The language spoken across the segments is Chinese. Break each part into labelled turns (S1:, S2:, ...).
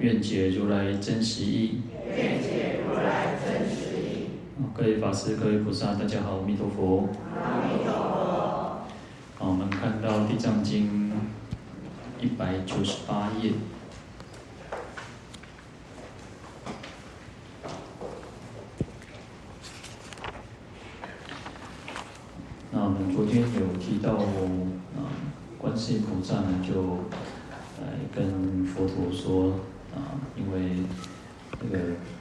S1: 愿解如来真实义。愿解如来真实义。各位法师、各位菩萨，大家好，阿弥陀佛。阿弥陀佛。好，我们看到《地藏经》一百九十八页。那我们昨天有提到，啊，观世音菩萨呢，就来跟佛陀说，啊，因为这个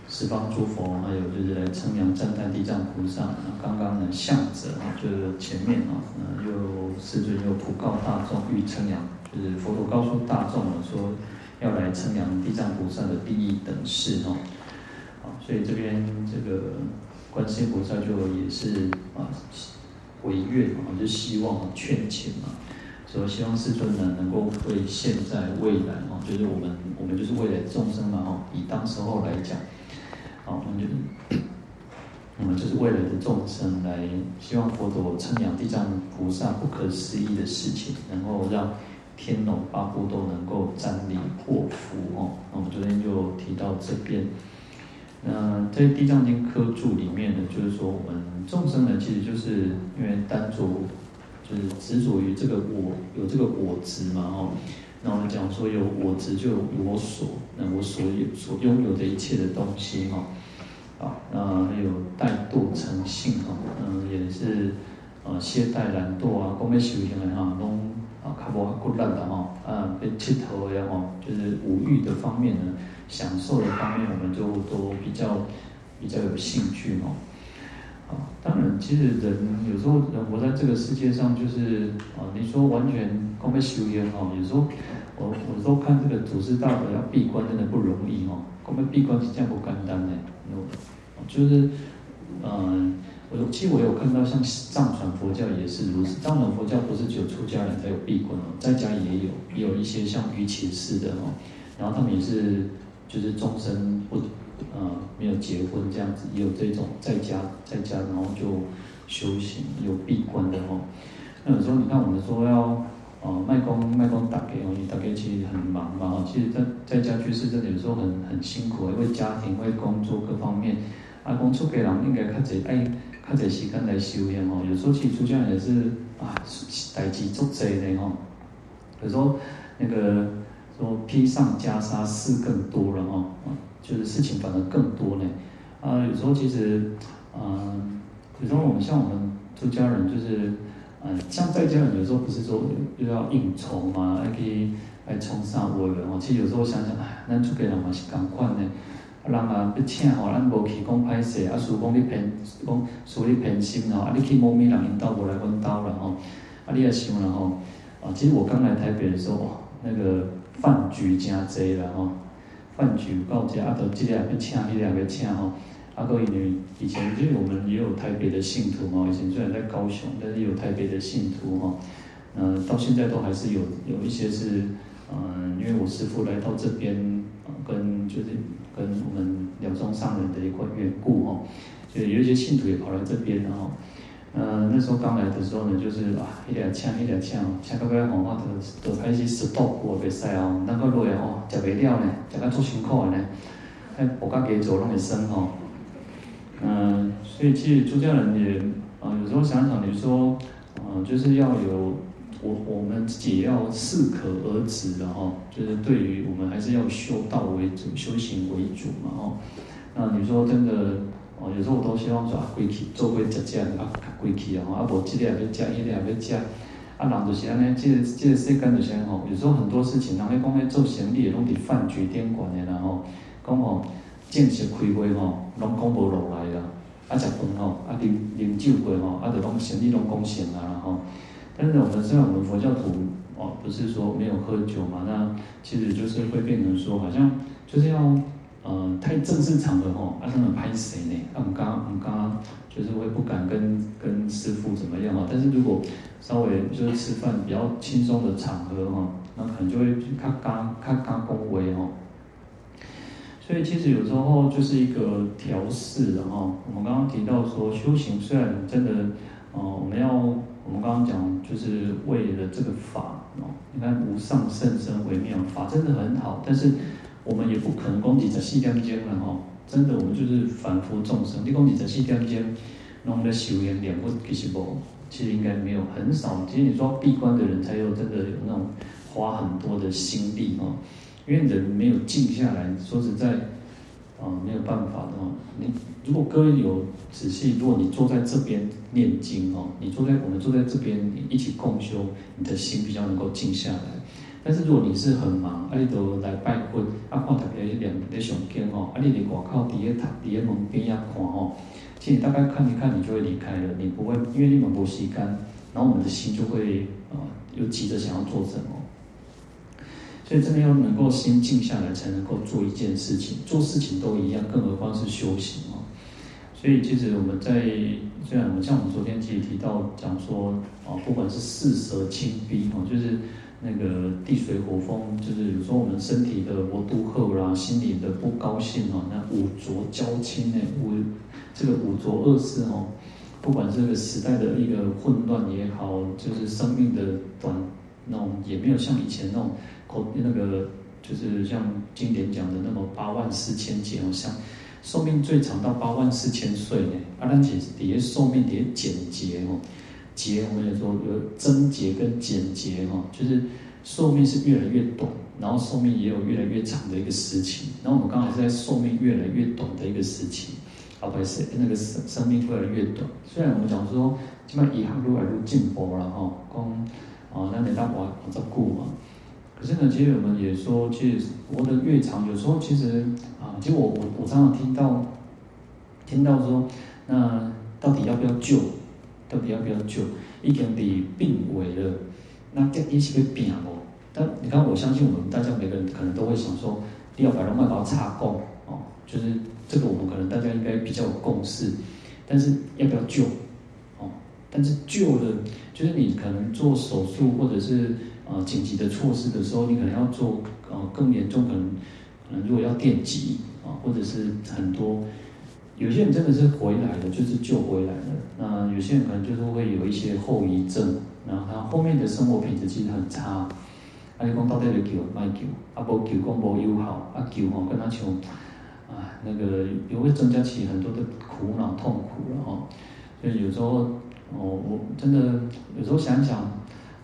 S1: 十方诸佛，还有就是来称扬赞叹地藏菩萨。刚刚呢，向者，就是前面啊，呃，又世尊又普告大众欲称扬，就是佛陀告诉大众了，说要来称扬地藏菩萨的利益等事哦。啊，所以这边这个观世音菩萨就也是啊。回愿啊，就希望劝请嘛，所以希望世尊呢能够为现在未来哦，就是我们我们就是未来众生嘛哦，以当时候来讲，好，我们就我们就是未来的众生来希望佛陀称扬地藏菩萨不可思议的事情，能够让天龙八部都能够瞻礼获福哦。那我们昨天就提到这边。那在《地藏经》科注里面呢，就是说我们众生呢，其实就是因为单着，是执着于这个我，有这个我执嘛，哦。那我们讲说有我执，就有我所，那我所有所拥有的一切的东西，哈，啊，那还有怠惰成性，哈，嗯，也是呃懈怠懒惰啊，讲要修行的哈，拢啊较无骨烂的哈，啊，被乞头的哈，就是无欲的方面呢。享受的方面，我们就都比较比较有兴趣哦。啊，当然，其实人有时候人活在这个世界上，就是啊，你说完全光被修炼哈，有时候我我都看这个祖师大德要闭关真的不容易哈，光被闭关是这样不简单的。就是嗯，我其实我有看到像藏传佛教也是如此，藏传佛教不是只有出家人才有闭关哦，在家也有，也有一些像瑜伽师的哦，然后他们也是。就是终身不，呃，没有结婚这样子，也有这种在家在家，然后就修行有闭关的哦。那有时候你看我们说要，呃，卖功卖功打给哦，你打给其实很忙嘛哦。其实在在家居士真的有时候很很辛苦，因为家庭、为工作各方面，阿公出给人应该较侪爱较侪时间来修行哦。有时候其实出家也是啊，代志足侪的哦。有时候那个。说披上袈裟事更多了哦，就是事情反而更多呢。啊，有时候其实，嗯，有时候我们像我们出家人，就是，嗯，像在家人有时候不是说又要应酬嘛，还可以来冲上位了哦。其实有时候想想，哎，咱出家人嘛是同款呢。人啊要请吼，咱无去讲歹势，啊，属讲你偏讲属你偏心哦，啊，你去某某人因兜无来阮兜了吼，啊，你也想了吼，啊，其实我刚来台北的时候，那个。饭局真多啦吼，饭局到这啊，都这个也要请，那个也要请吼。啊，个因为以前因为我们也有台北的信徒嘛，以前虽然在高雄，但是有台北的信徒哈。嗯，到现在都还是有有一些是，嗯，因为我师父来到这边，跟就是跟我们了宗上人的一块缘故哈，就有一些信徒也跑来这边然后。嗯，那时候刚来的时候呢，就是啊，一点呛一点呛，呛到个红花都都开始石头过袂使哦，那个落来哦，食袂了呢，食到足辛苦的呢，哎，我刚给走拢会生哦。嗯，所以其实出家人也啊，有时候想想，你说啊，就是要有我我们自己也要适可而止的哈，就是对于我们还是要修道为主，修行为主嘛哦。那你说真的？哦，有时候我都希望说啊，归去做归食食啊，归去啊，啊，无这个也要食，那个也要食，啊，人就是安尼，这个这个世间就是安尼吼。有时候很多事情，人咧讲咧做生意，拢伫饭局店管的啦吼，讲吼正式开会吼，拢讲无落来啦，啊，食饭吼，啊，啉啉酒过吼，啊，就拢生意拢讲成啊吼。但是我们虽然我们佛教徒哦，不是说没有喝酒嘛，那其实就是会变成说好像。就是要呃太正式场合吼，啊他们拍谁呢？我们刚刚我们刚刚就是会不敢跟跟师傅怎么样啊？但是如果稍微就是吃饭比较轻松的场合哈，那可能就会看刚看刚恭维哦。所以其实有时候就是一个调试的哈。我们刚刚提到说修行虽然真的，哦，我们要我们刚刚讲就是为了这个法哦。你看无上甚深微妙法真的很好，但是我们也不可能供给在细点间了哈。真的，我们就是凡夫众生，你供给在细点间，弄的修缘两不其实不，其实应该没有很少。其实你说闭关的人才有真的有那种花很多的心力哦。因为人没有静下来，说实在，啊，没有办法的哦。你如果各位有仔细，如果你坐在这边念经哦，你坐在我们坐在这边一起共修，你的心比较能够静下来。但是如果你是很忙，啊，你都来拜佛，啊，看大家两在上经哦，啊，你伫外口伫咧读伫咧门边啊看哦，其实大概看一看，你就会离开了，你不会，因为你们没时间，然后我们的心就会啊，又急着想要做什么。所以真的要能够先静下来，才能够做一件事情。做事情都一样，更何况是修行哦。所以其实我们在虽然我们像我们昨天其实提到讲说啊，不管是四蛇侵逼哦，就是那个地水火风，就是有时候我们身体的无拄好啦，心里的不高兴哦，那五浊交侵呢，五这个五浊恶世哦，不管这个时代的一个混乱也好，就是生命的短那种，也没有像以前那种。那个就是像经典讲的那么八万四千劫，好像寿命最长到八万四千岁呢。阿兰姐底下寿命底下简洁哦，劫我们也说有增劫跟减劫哈，就是寿命是越来越短，然后寿命也有越来越长的一个时期。然后我们刚好是在寿命越来越短的一个时期，啊不是那个生生命越来越短。虽然我们讲说基本上以后越来越进步了哈，光啊那你大把我照顾嘛。可是呢，其实我们也说，其实活得越长，有时候其实啊，其实我我我常常听到，听到说，那到底要不要救？到底要不要救？已经你病危了，那这一起被病哦。但你看，我相信我们大家每个人可能都会想说，第二百万把它插供哦，就是这个我们可能大家应该比较有共识。但是要不要救？哦，但是救了，就是你可能做手术或者是。啊，紧急的措施的时候，你可能要做，呃，更严重，可能，可能如果要电击啊，或者是很多，有些人真的是回来了，就是救回来了。那有些人可能就是会有一些后遗症，然后他后面的生活品质其实很差。啊，你讲到底要救，卖救，啊，无救讲无有效，啊救吼跟他像，啊，那个也会增加起很多的苦恼痛苦了哈。所以有时候，哦，我真的有时候想想。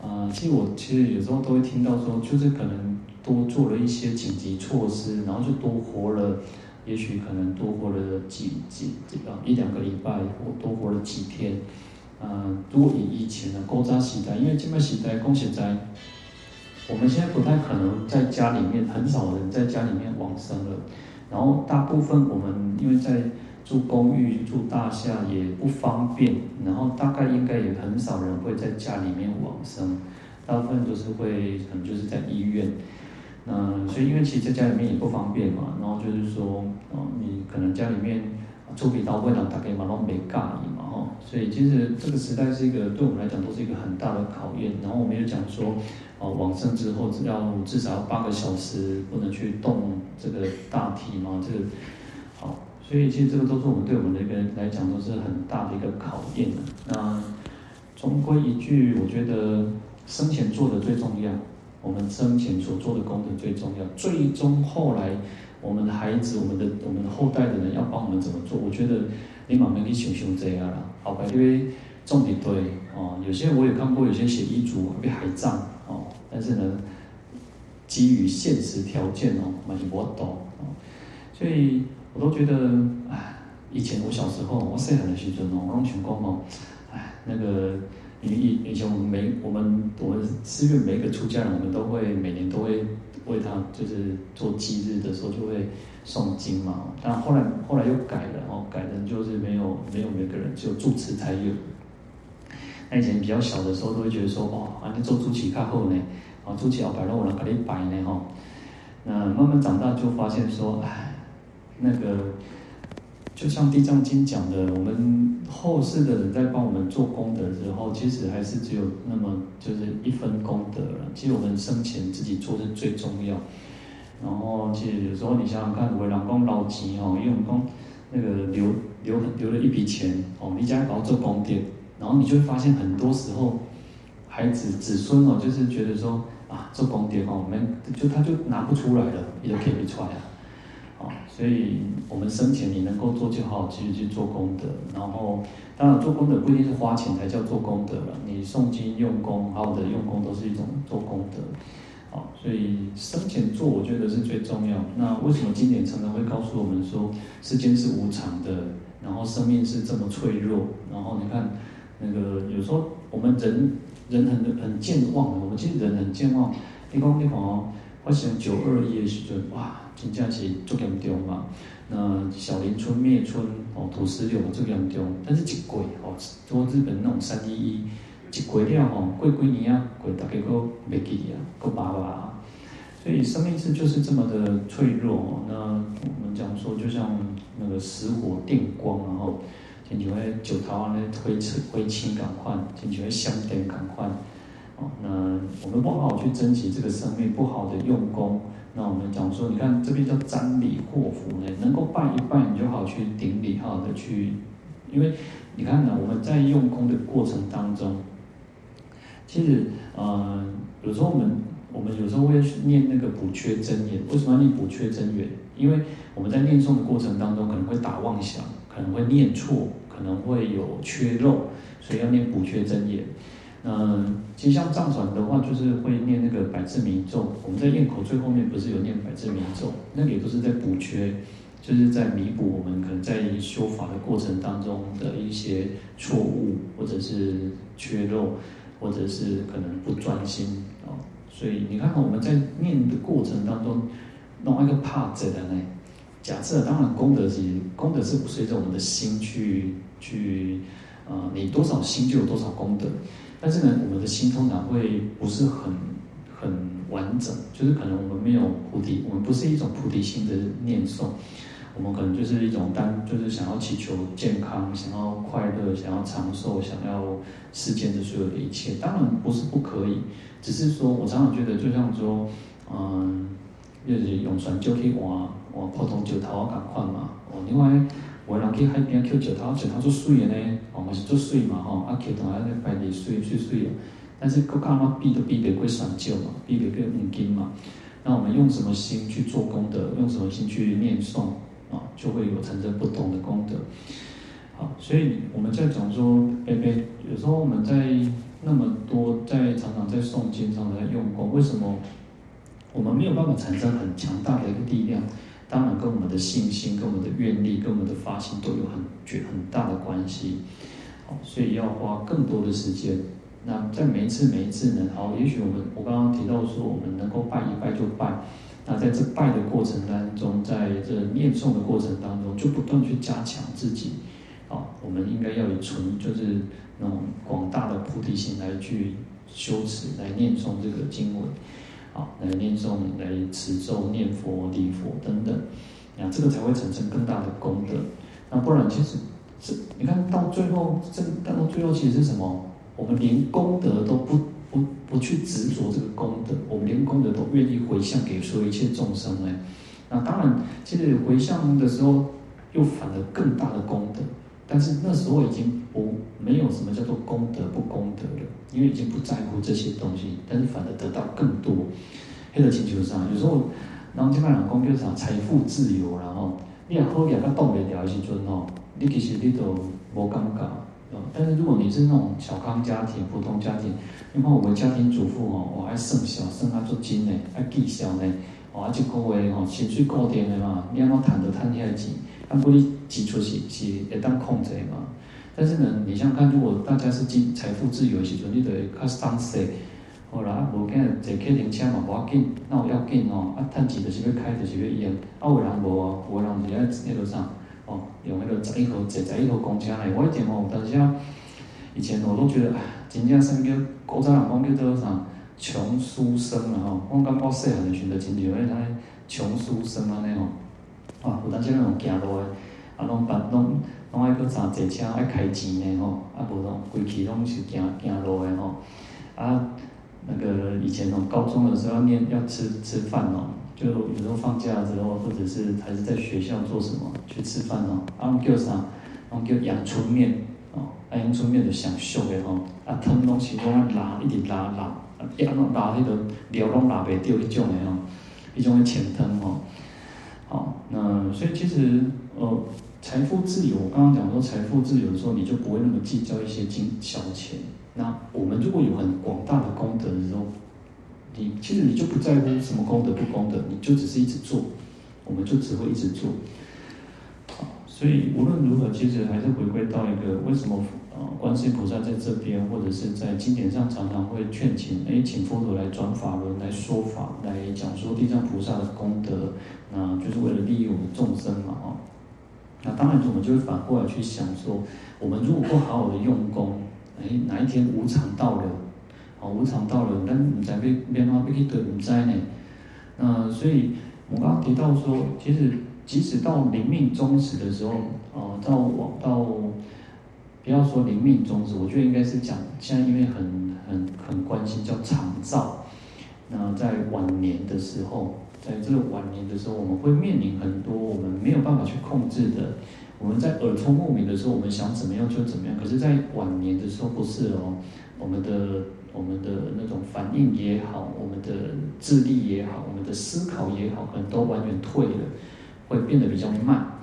S1: 啊、其实我其实有时候都会听到说，就是可能多做了一些紧急措施，然后就多活了，也许可能多活了几几几啊一两个礼拜，或多活了几天。啊、呃，如果以以前的古早时代，因为这边时代恭喜在，我们现在不太可能在家里面，很少人在家里面往生了，然后大部分我们因为在。住公寓、住大厦也不方便，然后大概应该也很少人会在家里面往生，大部分都是会可能就是在医院。那因为其实在家里面也不方便嘛，然后就是说，哦，你可能家里面出笔刀会让大家嘛都没介意嘛，哈。所以其实这个时代是一个对我们来讲都是一个很大的考验。然后我们也讲说，哦，往生之后只要至少八个小时不能去动这个大体嘛，这个好。所以其实这个都是我们对我们的一个来讲都是很大的一个考验。那终归一句，我觉得生前做的最重要，我们生前所做的功德最重要。最终后来，我们的孩子、我们的我们的后代的人要帮我们怎么做？我觉得你慢慢去想想这样啦。好吧，因为重点对哦，有些我也看过，有些写遗嘱被海葬哦，但是呢，基于现实条件哦，蛮是我懂哦，所以。我都觉得，哎，以前我小时候，我细汉的时阵哦，我拢想讲哦，哎，那个，以以以前我们每我们我们寺院每一个出家人，我们都会每年都会为他就是做忌日的时候就会诵经嘛。但后来后来又改了哦，改的就是没有没有每个人只有住持才有。那以前比较小的时候，都会觉得说，哦，啊，你做主持较好呢，啊，主持后摆拢有人给你拜呢，吼。那慢慢长大就发现说，哎，那个就像《地藏经》讲的，我们后世的人在帮我们做功德的时候，其实还是只有那么就是一分功德了。其实我们生前自己做是最重要。然后其实有时候你想想看，为老公捞钱哦，因为我们讲那个留留留了一笔钱哦，你家搞做功德，然后你就会发现很多时候孩子子孙哦，就是觉得说啊做功德哦，我们就他就拿不出来了，也可以不出来啊，啊，所以我们生前你能够做就好继续去做功德。然后当然做功德不一定是花钱才叫做功德了，你诵经用功，好好的用功都是一种做功德。好，所以生前做，我觉得是最重要。那为什么经典常常会告诉我们说，世间是无常的，然后生命是这么脆弱？然后你看，那个有时候我们人人很很健忘的，我们其实人很健忘。你讲你看哦，我想九二一的时候，哇，真正是足严重嘛。那小林村灭村哦，土石流足严重，但是一过哦，做日本那种三一一。一过了吼，过几年啊，过大家都袂记啊，都爸爸。所以生命是就是这么的脆弱。那我们讲说，就像那个石火电光，然后亲像迄石头安尼灰尘灰烬共款，亲像迄闪电共款。那我们不好好去珍惜这个生命，不好的用功。那我们讲说，你看这边叫瞻礼祸福呢，能够拜一拜，你就好去顶礼，好的去，因为你看呢，我们在用功的过程当中。其实，呃，有时候我们我们有时候会去念那个补缺真言。为什么要念补缺真言？因为我们在念诵的过程当中，可能会打妄想，可能会念错，可能会有缺漏，所以要念补缺真言。嗯、其实像藏传的话，就是会念那个百字明咒。我们在咽口最后面不是有念百字明咒？那个也都是在补缺，就是在弥补我们可能在修法的过程当中的一些错误或者是缺漏。或者是可能不专心哦，所以你看看我们在念的过程当中，弄一个帕子的呢。假设当然功德是功德是随着我们的心去去、呃，你多少心就有多少功德。但是呢，我们的心通常会不是很很完整，就是可能我们没有菩提，我们不是一种菩提心的念诵。我们可能就是一种单，就是想要祈求健康，想要快乐，想要长寿，想要世间的所有的一切。当然不是不可以，只是说我常常觉得，就像说，嗯，就是永传就可以往往普通石头啊，咁款嘛。哦，另外，有人去海边捡石头，石头做水的呢，哦，嘛是做水嘛，吼，啊，捡到啊，那摆地水水水哦。但是各家嘛比都比不过山石嘛，比不过五金嘛。那我们用什么心去做功德？用什么心去念诵？啊，就会有产生不同的功德。好，所以我们在讲说，哎哎，有时候我们在那么多，在常常在诵经上在用功，为什么我们没有办法产生很强大的一个力量？当然跟我们的信心、跟我们的愿力、跟我们的发心都有很绝很大的关系。好，所以要花更多的时间。那在每一次每一次呢，好，也许我们我刚刚提到说，我们能够拜一拜就拜。那在这拜的过程当中，在这念诵的过程当中，就不断去加强自己。啊，我们应该要以纯，就是那种广大的菩提心来去修持，来念诵这个经文，啊，来念诵，来持咒、念佛、礼佛等等，那这个才会产生更大的功德。那不然，其实是你看到最后，这但到最后其实是什么？我们连功德都不。不不去执着这个功德，我们连功德都愿意回向给所有一切众生呢。那当然，其实回向的时候又反而更大的功德，但是那时候已经不没有什么叫做功德不功德了，因为已经不在乎这些东西，但是反而得到更多。黑的请求上，有时候，然后这边人讲叫啥财富自由，然后你也好两个动不了的时阵吼，你其实你都无感觉。但是如果你是那种小康家庭、普通家庭，你看我们家庭主妇哦，我还生小生啊做精呢，还计小呢，哦，啊，一个月吼薪水固定的嘛，你按怎赚就赚遐钱，啊，不你支出是是会当控制嘛。但是呢，你想看，如果大家是经财富自由的时阵，你就会较省税，好啦，啊，无见坐客人车嘛，无要紧，那有要紧哦，啊，趁钱就是要开，就是要用，啊，有人无啊，有人是爱那个啥。哦，用迄啰十一号、十十一号公车来，我以前哦，但是啊，以前我都觉得，哎，真正算叫古早人讲叫做啥穷书生啊吼。我感觉细汉的时阵，真像迄个穷书生安尼吼，啊，有当时那种行路的，啊，拢办拢拢爱搁坐坐车爱开钱的吼，啊，无拢规气拢是行行路的吼，啊，那个以前哦，高中的时候要念要吃吃饭哦，就有时候放假的时候，或者是还是在学校做什么去吃饭哦，啊，叫啥？啊，叫阳春面哦，啊，阳春面就上俗的吼，啊，汤拢是拢爱拉，一直拉拉，一安怎拉迄个料拢拉袂掉迄种的吼。一种浅汤哦，好，那所以其实呃，财富自由，刚刚讲说财富自由的时候，你就不会那么计较一些金小钱。那我们如果有很广大的功德的时候，你其实你就不在乎什么功德不功德，你就只是一直做，我们就只会一直做。好，所以无论如何，其实还是回归到一个为什么。啊，观世音菩萨在这边，或者是在经典上，常常会劝请，哎，请佛陀来转法轮，来说法，来讲说地藏菩萨的功德，那就是为了利益我们众生嘛，哦。那当然，我们就会反过来去想说，我们如果不好好的用功，哎，哪一天无常到了，哦，无常到了，但你在被变化被去对不在呢？那所以我刚刚提到说，其实即使到临命终时的时候，哦，到往到。不要说临命终止，我觉得应该是讲现在因为很很很关心叫长照，那在晚年的时候，在这个晚年的时候，我们会面临很多我们没有办法去控制的。我们在耳聪目明的时候，我们想怎么样就怎么样，可是，在晚年的时候不是哦，我们的我们的那种反应也好，我们的智力也好，我们的思考也好，可能都完全退了，会变得比较慢。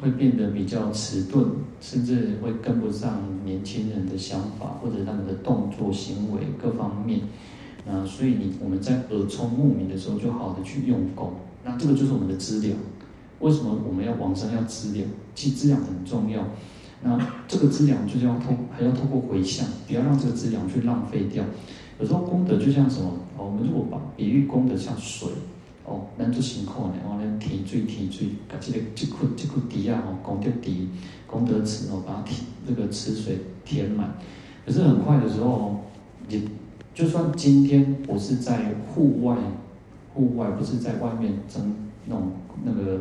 S1: 会变得比较迟钝，甚至会跟不上年轻人的想法，或者他们的动作、行为各方面。那所以你我们在耳聪目明的时候，就好的去用功。那这个就是我们的资粮。为什么我们要往生要资粮？其实资粮很重要。那这个资粮就是要通，还要透过回向，不要让这个资粮去浪费掉。有时候功德就像什么？我们如果把比喻功德像水。哦，咱做辛苦呢，哦，咱提水提水，把这个这窟这窟底啊，哦，功德底功德池哦，把它填这个池水填满。可是很快的时候，你就算今天我是在户外，户外不是在外面蒸那种那个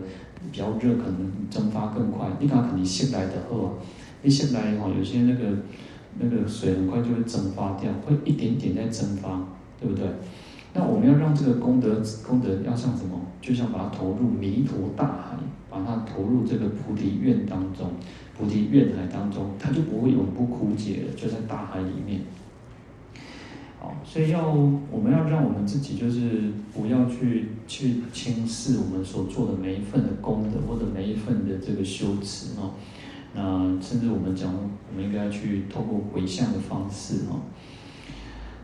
S1: 比较热，可能蒸发更快。你看肯定吸来的哦，一吸来哦，有些那个那个水很快就会蒸发掉，会一点点在蒸发，对不对？那我们要让这个功德功德要像什么？就像把它投入弥陀大海，把它投入这个菩提愿当中，菩提愿海当中，它就不会永不枯竭了，就在大海里面。好，所以要我们要让我们自己就是不要去去轻视我们所做的每一份的功德或者每一份的这个修持哦。那甚至我们讲，我们应该去透过回向的方式哦。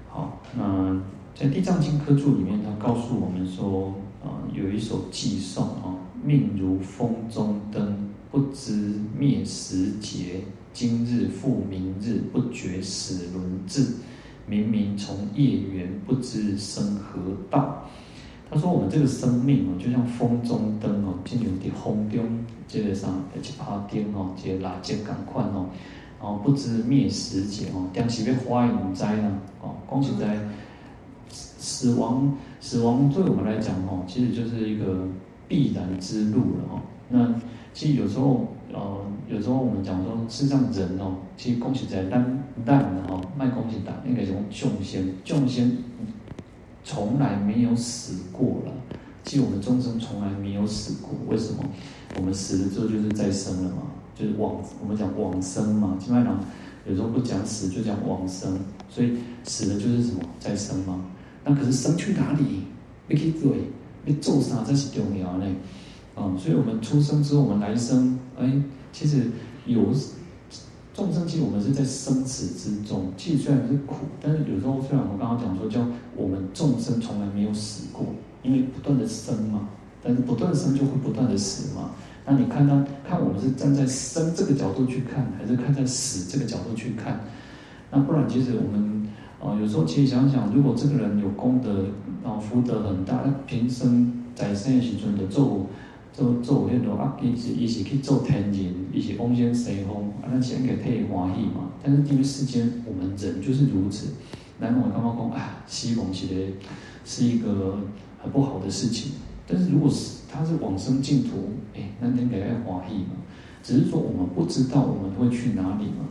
S1: 好，那。在《地藏经》科注里面，他告诉我们说，啊，有一首偈颂啊，命如风中灯，不知灭时节，今日复明日，不觉始轮至，明明从业缘，不知生何道。他说，我们这个生命哦，就像风中灯哦，进入的风中，这个上一把灯哦，这个蜡烛同款哦，哦，不知灭时节哦，当时要花影灾呢，哦，恭喜在。死亡，死亡对我们来讲，哦，其实就是一个必然之路了，哦。那其实有时候，呃，有时候我们讲说，世上人哦，其实恭喜在烂烂的哦，卖恭喜打，应该从众生，众生从来没有死过了。其实我们众生从来没有死过，为什么？我们死了之后就是再生了嘛，就是往我们讲往生嘛。基本上有时候不讲死，就讲往生，所以死了就是什么？再生嘛。那可是生去哪里？要去做，要做啥才是重要呢？啊，所以我们出生之后，我们来生，哎，其实有众生，其实我们是在生死之中。其实虽然是苦，但是有时候虽然我们刚刚讲说，叫我们众生从来没有死过，因为不断的生嘛，但是不断的生就会不断的死嘛。那你看他看我们是站在生这个角度去看，还是看在死这个角度去看？那不然，其实我们。哦，有时候其实想想，如果这个人有功德，然后福德很大，他平生在生的时阵的做做做那种啊，伊是伊是去做天人，伊是往生西方，啊，那先给他欢喜嘛。但是因为世间我们人就是如此，那我刚刚讲啊，西方其实是一个很不好的事情。但是如果是他是往生净土，哎，那应该要欢喜嘛。只是说我们不知道我们会去哪里嘛。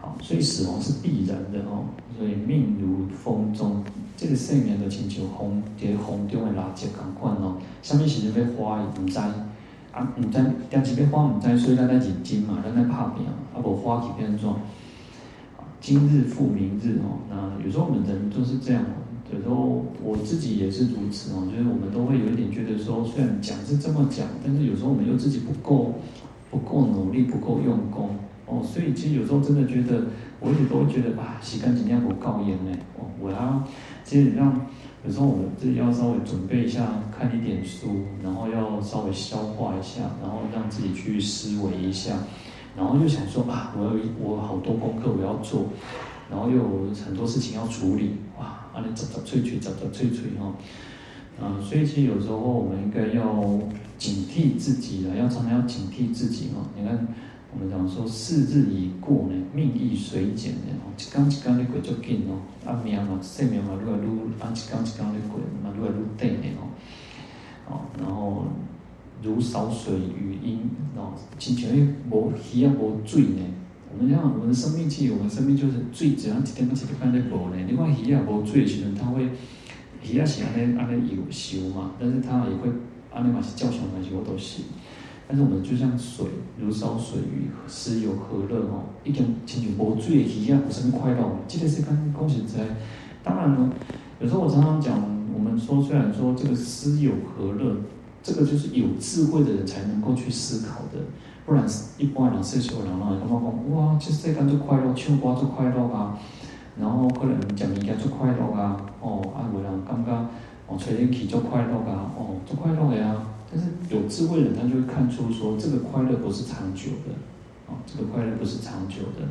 S1: 好，所以死亡是必然的哦。所以命如风中，这个生命的亲像风，在风中的垃圾同款哦。什么时阵要花，唔知啊，唔知，但是要花唔知，所以咱在认真嘛，咱在打拼嘛，啊无花去变怎？今日复明日哦。那有时候我们人都是这样。有时候我自己也是如此哦，就是我们都会有一点觉得说，虽然讲是这么讲，但是有时候我们又自己不够不够努力，不够用功哦，所以其实有时候真的觉得，我一直都会觉得啊，洗干净要不够严呢哦，我要其实让有时候我们自己要稍微准备一下，看一点书，然后要稍微消化一下，然后让自己去思维一下，然后就想说啊，我有我好多功课我要做，然后又有很多事情要处理，哇。啊，你找找催催，找找催催哈，啊，所以其实有时候我们应该要警惕自己的，要常常要警惕自己哈。你看，我们讲说，世日已过呢，命亦随减呢，一天一天的过就紧哦，啊命嘛，生命嘛，愈来愈，啊一天一天的过嘛，愈来愈短呢哦，哦，然后如少水与阴，哦，亲像迄无鱼啊无水呢。我们讲我们的生命气，我们生命就是水，只要一点一点放在无呢。你看鱼啊无水的时候，它会鱼啊是安尼安尼游游嘛，但是它也会安尼嘛是叫上来是我都是。但是我们就像水，如烧水与斯有何乐哦？一点亲像无水的鱼啊，有什么快乐？这个是刚恭喜在。当然了，有时候我常常讲，我们说虽然说这个思有何乐，这个就是有智慧的人才能够去思考的。不然，一般人世俗人呐，感觉讲哇，这世间就快乐，唱歌就快乐啊，然后可能食物件就快乐啊，哦，啊，有人感觉哦，吹冷气就快乐啊，哦，就快乐的啊。但是有智慧的人，他就会看出说，这个快乐不是长久的，哦，这个快乐不是长久的。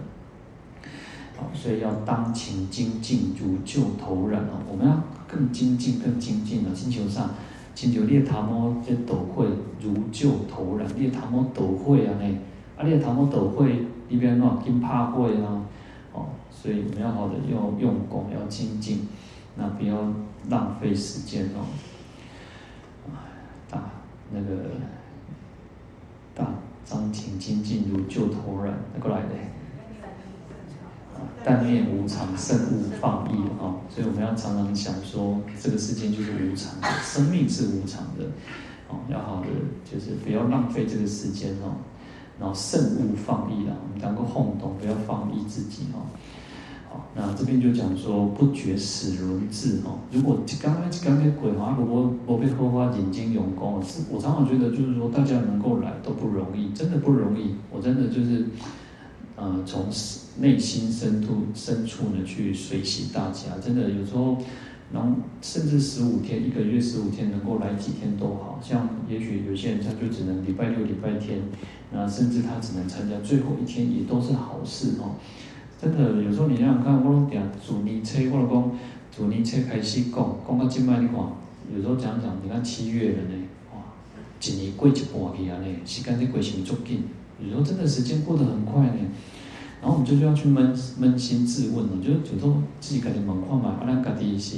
S1: 好，所以要当勤精进，如旧头然啊，我们要更精进、更精进啊，星球上。亲像你头毛这斗会如旧头然，你头毛抖会啊呢？啊，列塔摩斗会里边喏，跟怕会啊，哦，所以我们要好的要用功，要精进，那不要浪费时间哦。那个大当勤精进如旧头然，过来嘞。但念无常，慎勿放逸啊！所以我们要常常想说，这个世界就是无常的，生命是无常的，哦，要好的就是不要浪费这个时间哦，然后慎勿放逸啊，我们能够轰动，不要放逸自己。那这边就讲说不觉死轮至哦。如果刚刚刚才鬼话，如果我被荷花眼睛用功，我常常觉得就是说大家能够来都不容易，真的不容易。我真的就是。呃，从内心深处深处呢去随喜大家，真的有时候，然后甚至十五天一个月十五天能够来几天都好，像也许有些人他就只能礼拜六礼拜天，那甚至他只能参加最后一天也都是好事哦。真的有时候你想想看，我拢讲主年车，我讲主年车开始讲，讲到今麦你看，有时候讲讲，你看七月了呢，哇，一年过一半去啊呢，时间在过什么足紧？有时候真的时间过得很快呢，然后我们就就要去扪扪心自问了，就是有时候自己家己问看嘛，啊，咱家己是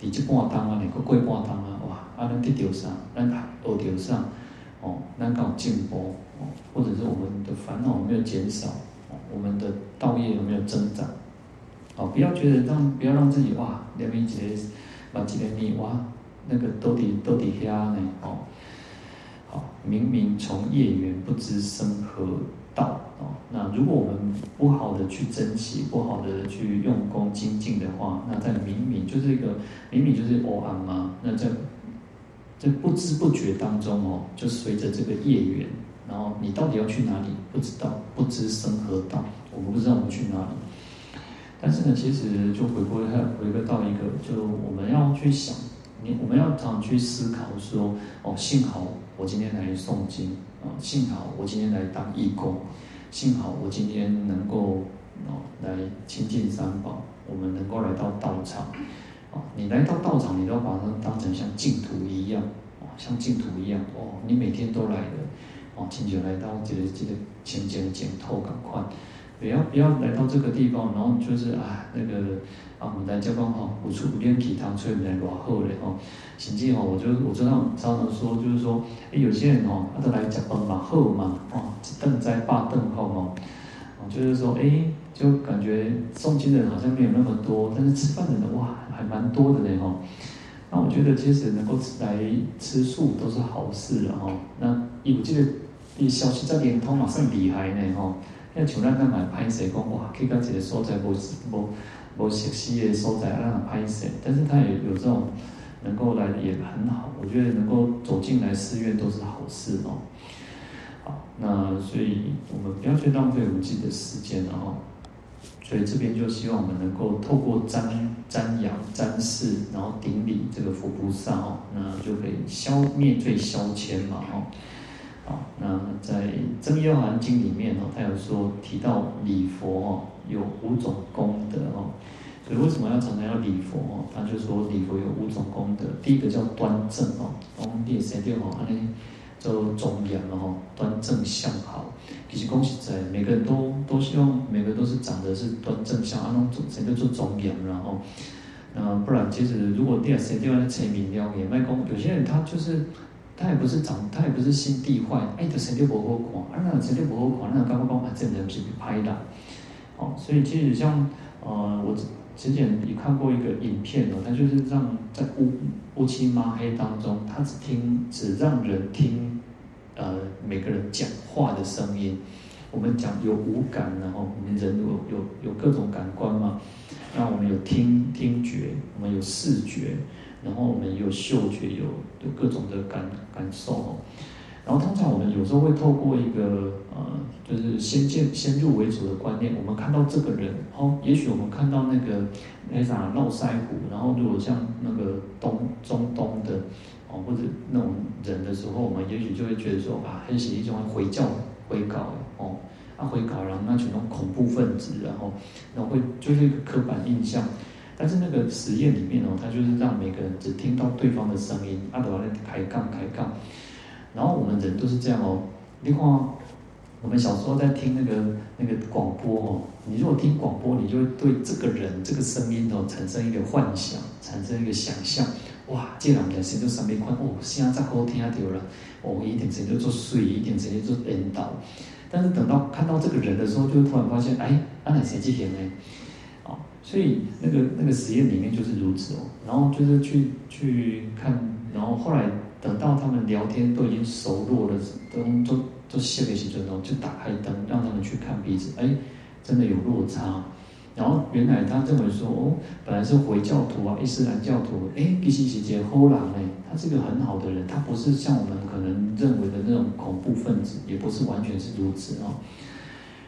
S1: 伫一半当啊，你过过半当啊，哇，啊，咱得到啥？咱学到啥？哦，咱搞进步哦，或者是我们的烦恼没有减少？哦，我们的道业有没有增长？哦，不要觉得让不要让自己哇，两边几个把几个你哇，那个都底都得遐呢，哦。好明明从业缘不知生何道哦，那如果我们不好的去珍惜，不好的去用功精进的话，那在明明就是一个明明就是偶然嘛，那在在不知不觉当中哦，就随着这个业缘，然后你到底要去哪里不知道，不知生何道，我们不知道我们去哪里。但是呢，其实就回归回回归到一个，就我们要去想，你我们要常常去思考说，哦，幸好。我今天来诵经啊，幸好我今天来当义工，幸好我今天能够哦来亲近三宝，我们能够来到道场啊。你来到道场，你都要把它当成像净土一样哦，像净土一样哦。你每天都来的哦，亲像来到这个这个清净净土，赶快不要不要来到这个地方，然后就是啊那个啊我们来讲讲哈，我出五点几堂，所以我们来落后嘞哈。甚至哈，我就我知道常常说，就是说，哎，有些人哦，他都来讲饭嘛，好嘛，哦，一顿在八顿后嘛，哦，就是说，哎，就感觉诵经的人好像没有那么多，但是吃饭的人哇，还蛮多的嘞哈。那我觉得其实能够来吃素都是好事了哈。那有这个你消息在连通嘛，算厉害呢哈。因为像咱咱买拍摄讲哇，去到一个所在无无无熟悉的所在，让他拍摄，但是他也有这种。能够来也很好，我觉得能够走进来寺院都是好事哦。好，那所以我们不要去浪费我们自己的时间了哦。所以这边就希望我们能够透过瞻瞻仰、瞻视，然后顶礼这个佛菩萨哦，那就可以消灭罪消愆嘛哦。好，那在《增一阿含经》里面哦，他有说提到礼佛哦，有五种功德哦。所以为什么要常常要礼佛哦？他就说礼佛有五种功德，第一个叫端正哦，当列三点哦，安尼就庄严了哈，端正相好。其实恭喜在每个人都都希望每个都是长得是端正相，安种谁都做庄严然后，那不然其实如果第二三点的成名了也卖功，有些人他就是他也不是长，他也不是心地坏，哎，就三点不好看，啊那三点不好看，那刚刚讲啊这人是拍的，哦，所以其实像呃我。之前也看过一个影片哦，他就是让在乌乌漆嘛黑当中，他只听只让人听，呃，每个人讲话的声音。我们讲有五感，然后我们人有有有各种感官嘛，那我们有听听觉，我们有视觉，然后我们有嗅觉，有有各种的感感受哦。然后通常我们有时候会透过一个呃，就是先见先入为主的观念，我们看到这个人哦，也许我们看到那个那啥络腮胡，然后如果像那个东中东的哦，或者那种人的时候，我们也许就会觉得说啊，很是一种回教回教哦，啊回教然后那群那种恐怖分子，然后然后会就是一个刻板印象。但是那个实验里面哦，他就是让每个人只听到对方的声音，啊，都在开杠开杠。然后我们人都是这样哦，你看，我们小时候在听那个那个广播哦，你如果听广播，你就会对这个人这个声音哦产生一个幻想，产生一个想象。哇，这两个声就上面宽哦，声再好听掉了，哦，一点声就做水，一点声就做引导。但是等到看到这个人的时候，就突然发现，哎，阿奶谁之前呢？所以那个那个实验里面就是如此哦。然后就是去去看，然后后来。等到他们聊天都已经熟络了，都都都熄了时阵哦，就打开灯让他们去看彼此，哎，真的有落差。然后原来他认为说，哦，本来是回教徒啊，伊斯兰教徒，哎，其实是一个好人哎，他是个很好的人，他不是像我们可能认为的那种恐怖分子，也不是完全是如此哦。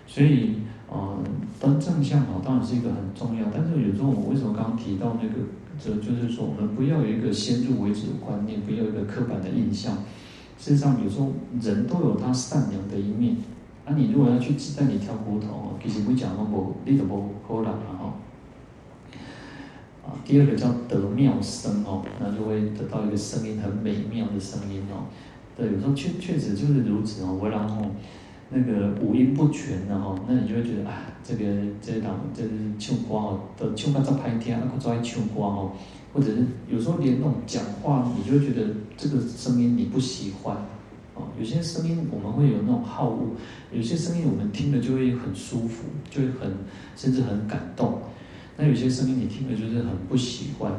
S1: 所以，嗯，端正向好当然是一个很重要，但是有时候我们为什么刚刚提到那个？这就是说，我们不要有一个先入为主的观念，不要有一个刻板的印象。事实上，有时候人都有他善良的一面。那、啊、你如果要去鸡蛋里挑骨头哦，其实会讲那么你都不可能哈。啊，第二个叫得妙声哦，那就会得到一个声音很美妙的声音哦。对，有时候确确实就是如此哦。我然后。那个五音不全的哈，那你就会觉得啊，这个这档这是唱歌哦，都唱歌真歹听，啊，可爱唱歌哦，或者是有时候连那种讲话，你就会觉得这个声音你不喜欢哦。有些声音我们会有那种好恶，有些声音我们听了就会很舒服，就会很甚至很感动。那有些声音你听了就是很不喜欢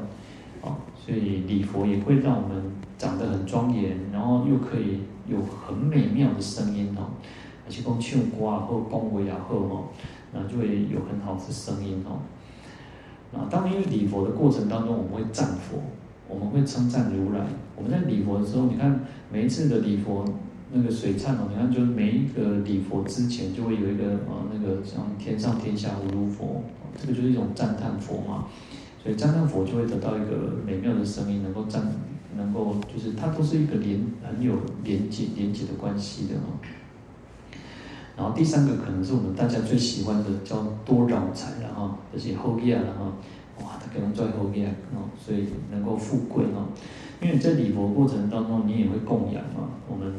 S1: 哦，所以礼佛也会让我们长得很庄严，然后又可以有很美妙的声音哦。去讲唱歌也好，讲话也好吼，那就会有很好的声音吼。啊，当然因为礼佛的过程当中，我们会赞佛，我们会称赞如来。我们在礼佛的时候，你看每一次的礼佛那个水忏哦，你看就是每一个礼佛之前就会有一个呃那个像天上天下无如佛，这个就是一种赞叹佛嘛。所以赞叹佛就会得到一个美妙的声音，能够赞，能够就是它都是一个连很有连接连接的关系的哦。然后第三个可能是我们大家最喜欢的，叫多饶财了哈，就是后业了哈，哇，他可能赚后业哦，所以能够富贵哈。因为在礼佛过程当中，你也会供养嘛，我们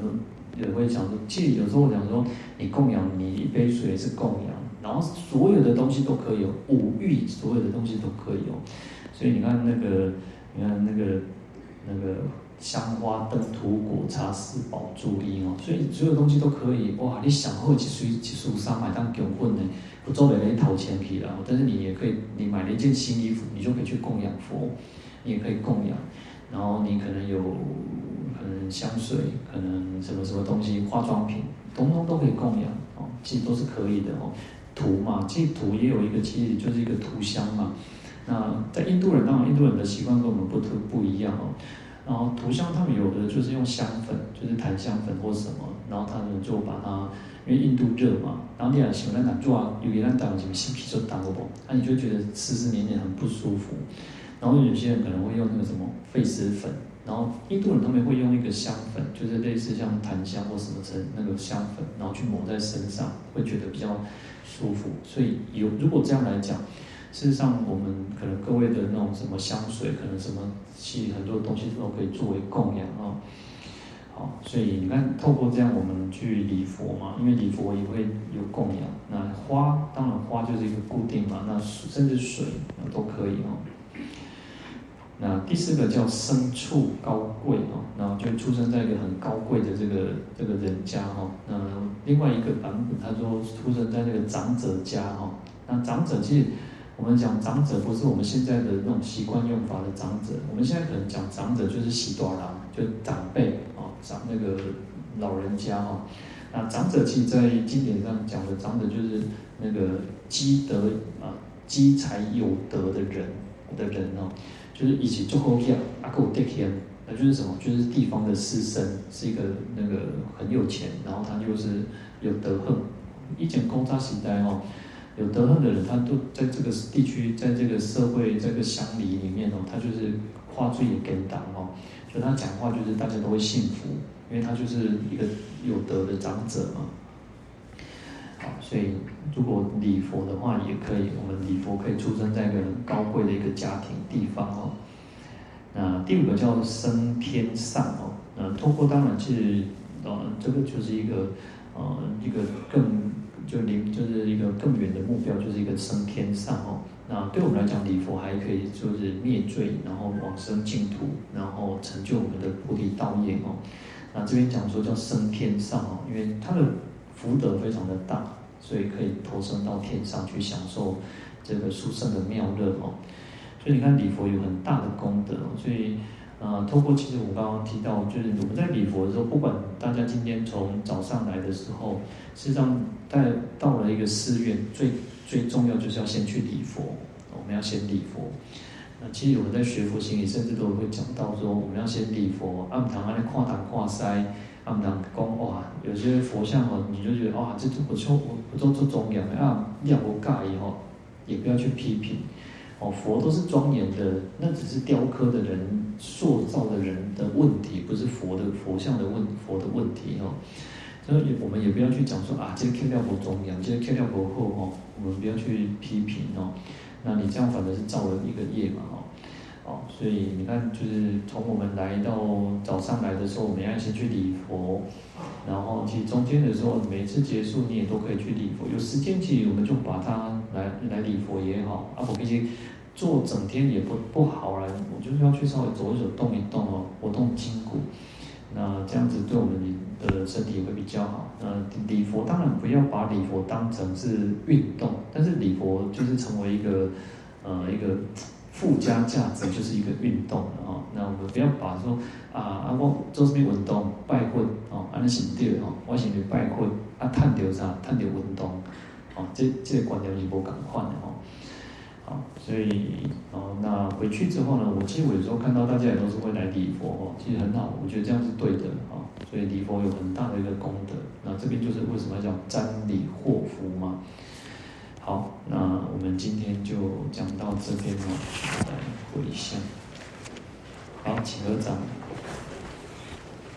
S1: 也会讲说，其实有时候我讲说，你供养你一杯水是供养，然后所有的东西都可以有，五欲所有的东西都可以有，所以你看那个，你看那个那个香花灯土果茶四宝珠衣哦，所以所有东西都可以哇！你想后去随去书上买当供品呢，不做了你掏钱皮了，但是你也可以，你买了一件新衣服，你就可以去供养佛，你也可以供养，然后你可能有可能香水，可能什么什么东西，化妆品，通通都可以供养哦，其实都是可以的哦。涂嘛，其实涂也有一个，其实就是一个涂香嘛。那在印度人，当然印度人的习惯跟我们不特不一样哦。然后涂香，他们有的就是用香粉，就是檀香粉或什么，然后他们就把它，因为印度热嘛，然后你也喜欢那做啊，有给他打什么新皮就打过啵，那你就觉得湿湿黏黏很不舒服。然后有些人可能会用那个什么痱子粉，然后印度人他们会用一个香粉，就是类似像檀香或什么成那个香粉，然后去抹在身上，会觉得比较。舒服，所以有如果这样来讲，事实上我们可能各位的那种什么香水，可能什么其实很多东西都可以作为供养哦。好，所以你看，透过这样我们去礼佛嘛，因为礼佛也会有供养。那花当然花就是一个固定嘛，那甚至水都可以哦。那第四个叫生处高贵哦，然后就出生在一个很高贵的这个这个人家哈。那另外一个版本，他说出生在那个长者家哈。那长者其实我们讲长者不是我们现在的那种习惯用法的长者，我们现在可能讲长者就是喜多郎，就长辈啊，长那个老人家哈。那长者其实在经典上讲的长者就是那个积德啊积财有德的人的人哦。就是以前做后天阿哥带天，那就是什么？就是地方的士绅，是一个那个很有钱，然后他就是有德行。以前公差时代哦，有德行的人，他都在这个地区，在这个社会这个乡里里面哦，他就是话最也跟当哦，所以他讲话就是大家都会信服，因为他就是一个有德的长者嘛。好，所以如果礼佛的话，也可以。我们礼佛可以出生在一个很高贵的一个家庭地方哦。那第五个叫升天上哦。那通过当然是呃，这个就是一个呃一个更就离就是一个更远的目标，就是一个升天上哦。那对我们来讲，礼佛还可以就是灭罪，然后往生净土，然后成就我们的菩提道业哦。那这边讲说叫升天上哦，因为它的。福德非常的大，所以可以投生到天上去享受这个殊胜的妙乐哦。所以你看礼佛有很大的功德，所以啊，透过其实我刚刚提到，就是我们在礼佛的时候，不管大家今天从早上来的时候，实际上在到了一个寺院，最最重要就是要先去礼佛，我们要先礼佛。那其实我们在学佛心里，甚至都会讲到说，我们要先礼佛，按堂按跨堂跨塞。他们讲哇，有些佛像哦，你就觉得哇，这这不错，我不做做庄严啊，你也不介意哦，也不要去批评哦，佛都是庄严的，那只是雕刻的人、塑造的人的问题，不是佛的佛像的问佛的问题哦。所以我们也不要去讲说啊，这个刻料不庄严，这个刻料不厚哦，我们不要去批评哦。那你这样反而是造了一个业嘛哦。所以你看，就是从我们来到早上来的时候，我们要先去礼佛，然后其实中间的时候，每次结束你也都可以去礼佛。有时间其实我们就把它来来礼佛也好。啊，我毕竟坐整天也不不好啦，我就是要去稍微走一走、动一动哦，活动筋骨。那这样子对我们的身体会比较好。那礼佛当然不要把礼佛当成是运动，但是礼佛就是成为一个呃一个。附加价值就是一个运动了啊，那我们不要把说啊啊我做什么运动拜佛哦，安尼是对哦，我是去拜佛啊，探到啥？探到运动哦，这这个观念是无共款的哦。好，所以哦，那回去之后呢，我其实我有时候看到大家也都是会来礼佛哦，其实很好，我觉得这样是对的啊。所以礼佛有很大的一个功德，那这边就是为什么叫瞻礼祸福嘛。好，那我们今天就讲到这边了，来回向。好，请合掌。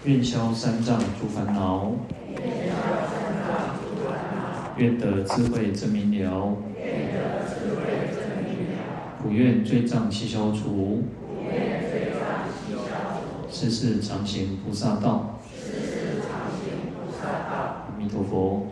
S1: 愿消三障诸烦恼，愿得智慧真明了，普愿罪障悉消除，普愿罪障悉世世常行菩萨道。阿弥陀佛。